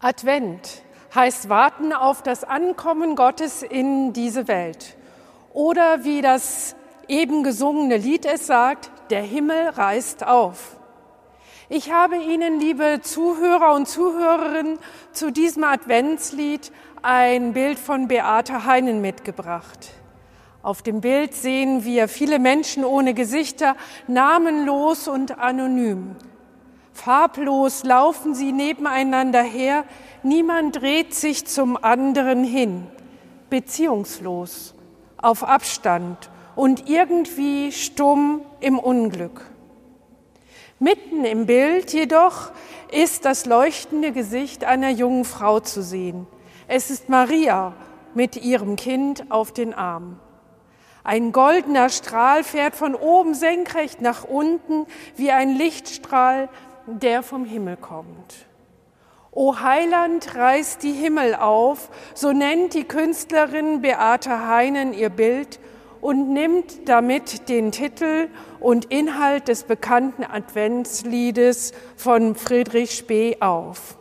Advent heißt warten auf das Ankommen Gottes in diese Welt. Oder wie das eben gesungene Lied es sagt, der Himmel reißt auf. Ich habe Ihnen, liebe Zuhörer und Zuhörerinnen, zu diesem Adventslied ein Bild von Beate Heinen mitgebracht. Auf dem Bild sehen wir viele Menschen ohne Gesichter, namenlos und anonym. Farblos laufen sie nebeneinander her, niemand dreht sich zum anderen hin, beziehungslos, auf Abstand und irgendwie stumm im Unglück. Mitten im Bild jedoch ist das leuchtende Gesicht einer jungen Frau zu sehen. Es ist Maria mit ihrem Kind auf den Arm. Ein goldener Strahl fährt von oben senkrecht nach unten wie ein Lichtstrahl, der vom Himmel kommt. O Heiland reißt die Himmel auf, so nennt die Künstlerin Beate Heinen ihr Bild und nimmt damit den Titel und Inhalt des bekannten Adventsliedes von Friedrich Spee auf.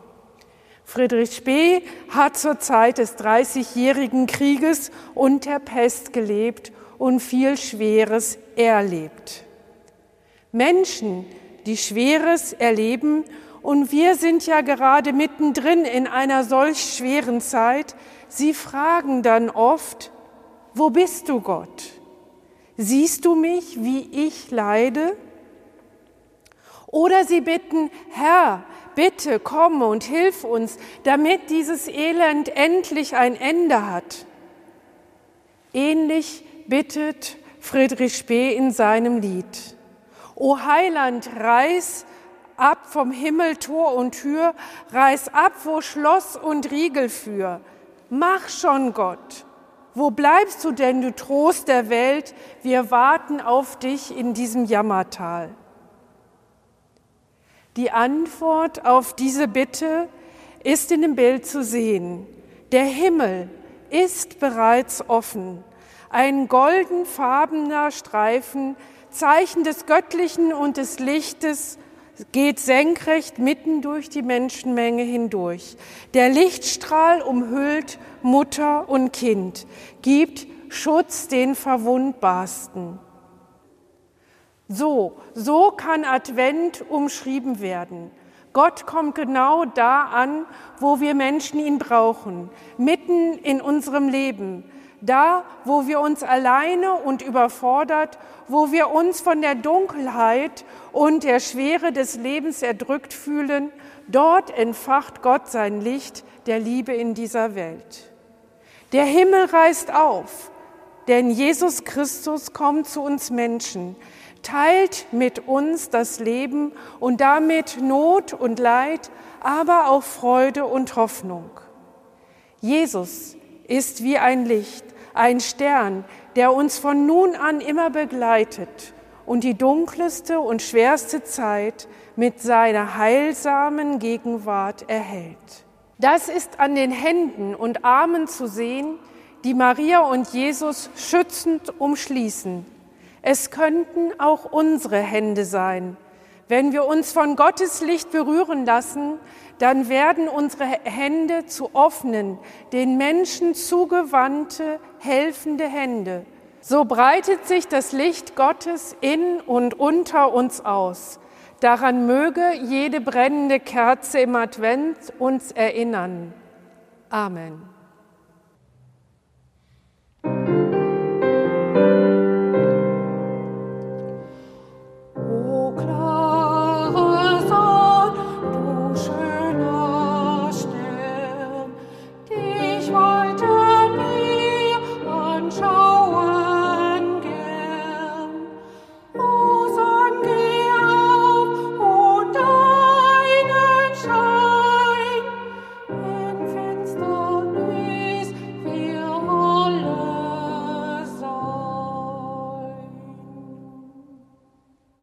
Friedrich Spee hat zur Zeit des Dreißigjährigen Krieges und der Pest gelebt und viel Schweres erlebt. Menschen, die Schweres erleben, und wir sind ja gerade mittendrin in einer solch schweren Zeit, sie fragen dann oft, wo bist du Gott? Siehst du mich, wie ich leide? Oder sie bitten, Herr, bitte komm und hilf uns, damit dieses Elend endlich ein Ende hat. Ähnlich bittet Friedrich Spee in seinem Lied. O Heiland, reiß ab vom Himmel Tor und Tür, reiß ab, wo Schloss und Riegel für. Mach schon, Gott, wo bleibst du denn, du Trost der Welt? Wir warten auf dich in diesem Jammertal. Die Antwort auf diese Bitte ist in dem Bild zu sehen. Der Himmel ist bereits offen. Ein goldenfarbener Streifen, Zeichen des Göttlichen und des Lichtes, geht senkrecht mitten durch die Menschenmenge hindurch. Der Lichtstrahl umhüllt Mutter und Kind, gibt Schutz den Verwundbarsten. So, so kann Advent umschrieben werden. Gott kommt genau da an, wo wir Menschen ihn brauchen, mitten in unserem Leben, da, wo wir uns alleine und überfordert, wo wir uns von der Dunkelheit und der Schwere des Lebens erdrückt fühlen, dort entfacht Gott sein Licht der Liebe in dieser Welt. Der Himmel reißt auf, denn Jesus Christus kommt zu uns Menschen, teilt mit uns das Leben und damit Not und Leid, aber auch Freude und Hoffnung. Jesus ist wie ein Licht, ein Stern, der uns von nun an immer begleitet und die dunkelste und schwerste Zeit mit seiner heilsamen Gegenwart erhält. Das ist an den Händen und Armen zu sehen, die Maria und Jesus schützend umschließen. Es könnten auch unsere Hände sein. Wenn wir uns von Gottes Licht berühren lassen, dann werden unsere Hände zu offenen, den Menschen zugewandte, helfende Hände. So breitet sich das Licht Gottes in und unter uns aus. Daran möge jede brennende Kerze im Advent uns erinnern. Amen.